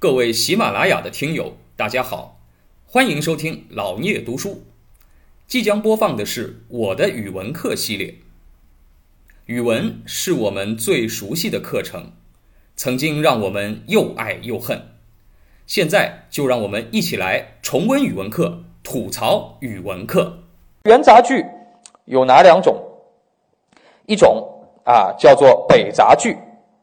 各位喜马拉雅的听友，大家好，欢迎收听老聂读书。即将播放的是我的语文课系列。语文是我们最熟悉的课程，曾经让我们又爱又恨。现在就让我们一起来重温语文课，吐槽语文课。元杂剧有哪两种？一种啊叫做北杂剧，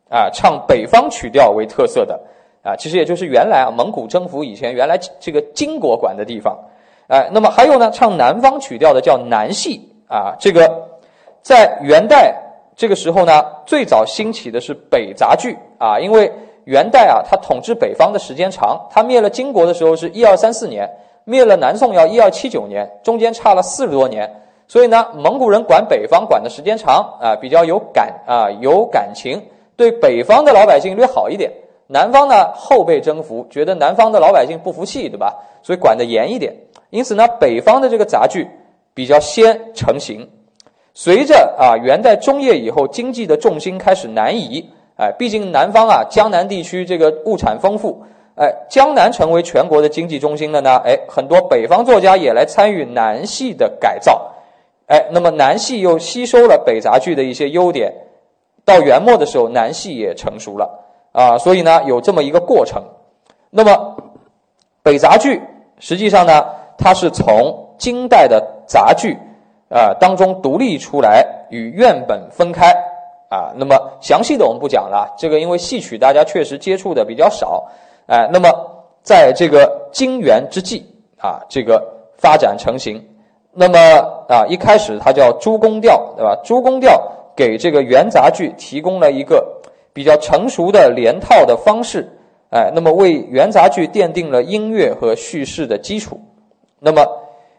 啊唱北方曲调为特色的，啊其实也就是原来啊蒙古征服以前原来这个金国管的地方，哎，那么还有呢唱南方曲调的叫南戏，啊这个在元代这个时候呢最早兴起的是北杂剧，啊因为元代啊他统治北方的时间长，他灭了金国的时候是一二三四年，灭了南宋要一二七九年，中间差了四十多年。所以呢，蒙古人管北方管的时间长啊，比较有感啊，有感情，对北方的老百姓略好一点。南方呢后被征服，觉得南方的老百姓不服气，对吧？所以管得严一点。因此呢，北方的这个杂剧比较先成型。随着啊元代中叶以后，经济的重心开始南移，哎，毕竟南方啊江南地区这个物产丰富，哎，江南成为全国的经济中心了呢，哎，很多北方作家也来参与南戏的改造。哎，那么南戏又吸收了北杂剧的一些优点，到元末的时候，南戏也成熟了啊，所以呢，有这么一个过程。那么北杂剧实际上呢，它是从金代的杂剧啊当中独立出来，与院本分开啊。那么详细的我们不讲了，这个因为戏曲大家确实接触的比较少，哎，那么在这个金元之际啊，这个发展成型。那么啊，一开始它叫诸宫调，对吧？诸宫调给这个元杂剧提供了一个比较成熟的连套的方式，哎，那么为元杂剧奠定了音乐和叙事的基础。那么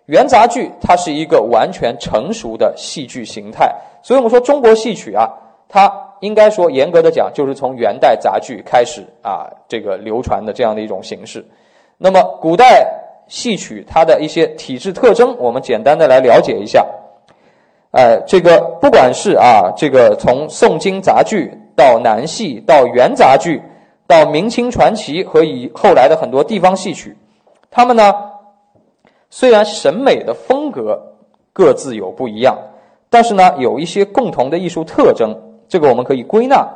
元杂剧它是一个完全成熟的戏剧形态，所以我们说中国戏曲啊，它应该说严格的讲，就是从元代杂剧开始啊，这个流传的这样的一种形式。那么古代。戏曲它的一些体质特征，我们简单的来了解一下。哎，这个不管是啊，这个从宋金杂剧到南戏，到元杂剧，到明清传奇和以后来的很多地方戏曲，他们呢虽然审美的风格各自有不一样，但是呢有一些共同的艺术特征。这个我们可以归纳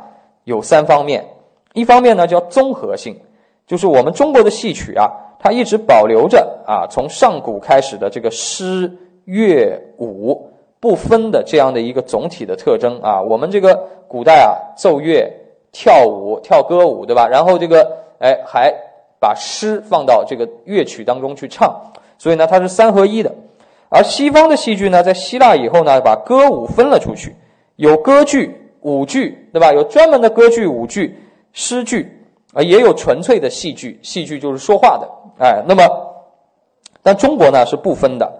有三方面。一方面呢叫综合性，就是我们中国的戏曲啊。它一直保留着啊，从上古开始的这个诗、乐、舞不分的这样的一个总体的特征啊。我们这个古代啊，奏乐、跳舞、跳歌舞，对吧？然后这个哎，还把诗放到这个乐曲当中去唱，所以呢，它是三合一的。而西方的戏剧呢，在希腊以后呢，把歌舞分了出去，有歌剧、舞剧，对吧？有专门的歌剧、舞剧、诗剧啊，也有纯粹的戏剧，戏剧就是说话的。哎，那么，但中国呢是不分的，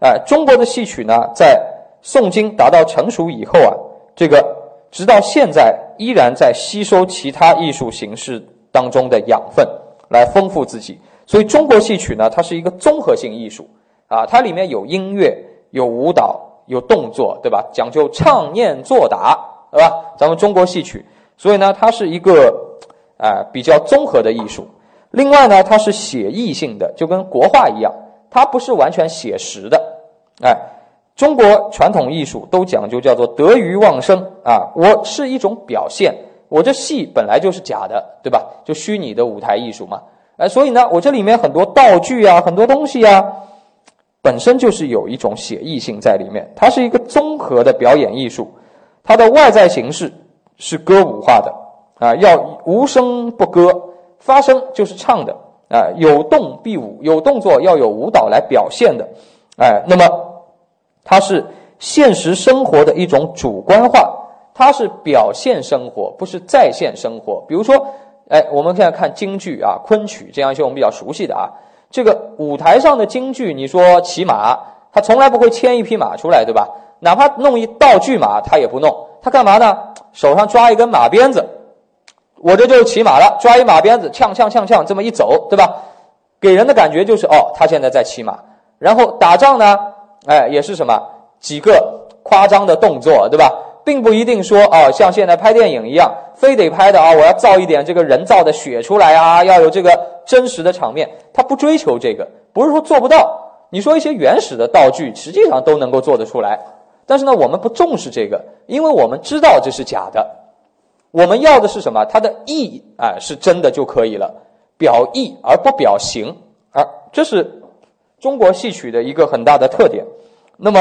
哎，中国的戏曲呢，在宋金达到成熟以后啊，这个直到现在依然在吸收其他艺术形式当中的养分，来丰富自己。所以中国戏曲呢，它是一个综合性艺术啊，它里面有音乐、有舞蹈、有动作，对吧？讲究唱念做打，对吧？咱们中国戏曲，所以呢，它是一个啊比较综合的艺术。另外呢，它是写意性的，就跟国画一样，它不是完全写实的。哎，中国传统艺术都讲究叫做得鱼忘生啊，我是一种表现，我这戏本来就是假的，对吧？就虚拟的舞台艺术嘛。哎，所以呢，我这里面很多道具啊，很多东西啊，本身就是有一种写意性在里面，它是一个综合的表演艺术，它的外在形式是歌舞化的啊，要无声不歌。发声就是唱的，啊，有动必舞，有动作要有舞蹈来表现的，哎，那么它是现实生活的一种主观化，它是表现生活，不是再现生活。比如说，哎，我们现在看京剧啊、昆曲这样一些我们比较熟悉的啊，这个舞台上的京剧，你说骑马，他从来不会牵一匹马出来，对吧？哪怕弄一道具马，他也不弄，他干嘛呢？手上抓一根马鞭子。我这就是骑马了，抓一马鞭子，呛呛呛呛，这么一走，对吧？给人的感觉就是哦，他现在在骑马。然后打仗呢，哎，也是什么几个夸张的动作，对吧？并不一定说啊，像现在拍电影一样，非得拍的啊，我要造一点这个人造的血出来啊，要有这个真实的场面，他不追求这个，不是说做不到。你说一些原始的道具，实际上都能够做得出来，但是呢，我们不重视这个，因为我们知道这是假的。我们要的是什么？它的意啊是真的就可以了，表意而不表形，而这是中国戏曲的一个很大的特点。那么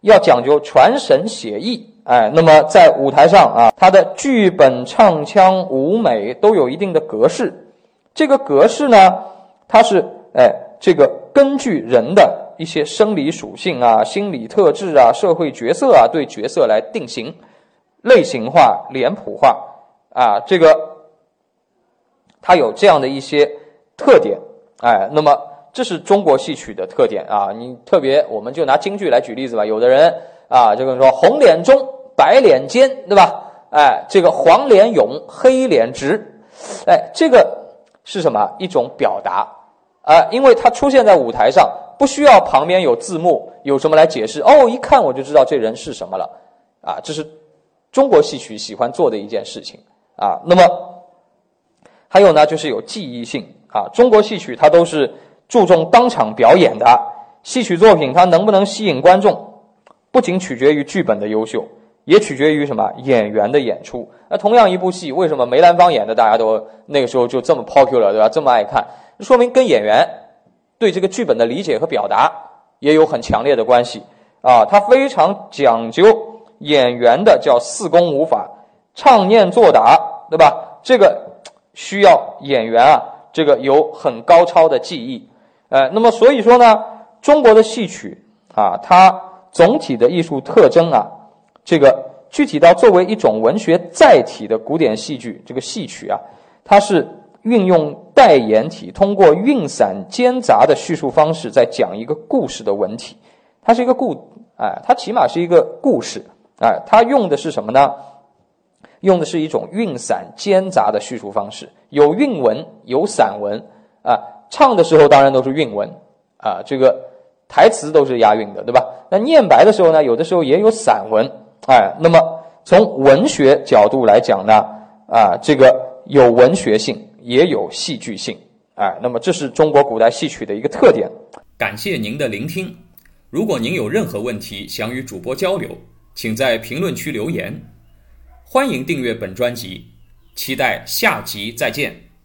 要讲究传神写意，哎，那么在舞台上啊，它的剧本、唱腔、舞美都有一定的格式。这个格式呢，它是哎这个。根据人的一些生理属性啊、心理特质啊、社会角色啊，对角色来定型、类型化、脸谱化啊，这个它有这样的一些特点，哎，那么这是中国戏曲的特点啊。你特别，我们就拿京剧来举例子吧。有的人啊，这个说红脸中，白脸尖，对吧？哎，这个黄脸勇，黑脸直，哎，这个是什么一种表达？啊，因为它出现在舞台上，不需要旁边有字幕，有什么来解释？哦，一看我就知道这人是什么了。啊，这是中国戏曲喜欢做的一件事情。啊，那么还有呢，就是有记忆性。啊，中国戏曲它都是注重当场表演的。戏曲作品它能不能吸引观众，不仅取决于剧本的优秀，也取决于什么演员的演出。那同样一部戏，为什么梅兰芳演的大家都那个时候就这么 popular，对吧？这么爱看？说明跟演员对这个剧本的理解和表达也有很强烈的关系啊，他非常讲究演员的叫四功五法，唱念做打，对吧？这个需要演员啊，这个有很高超的技艺，呃，那么所以说呢，中国的戏曲啊，它总体的艺术特征啊，这个具体到作为一种文学载体的古典戏剧，这个戏曲啊，它是。运用代言体，通过韵散兼杂的叙述方式，在讲一个故事的文体。它是一个故，哎，它起码是一个故事，哎，它用的是什么呢？用的是一种韵散兼杂的叙述方式，有韵文，有散文，啊，唱的时候当然都是韵文，啊，这个台词都是押韵的，对吧？那念白的时候呢，有的时候也有散文，哎，那么从文学角度来讲呢，啊，这个有文学性。也有戏剧性，哎，那么这是中国古代戏曲的一个特点。感谢您的聆听。如果您有任何问题想与主播交流，请在评论区留言。欢迎订阅本专辑，期待下集再见。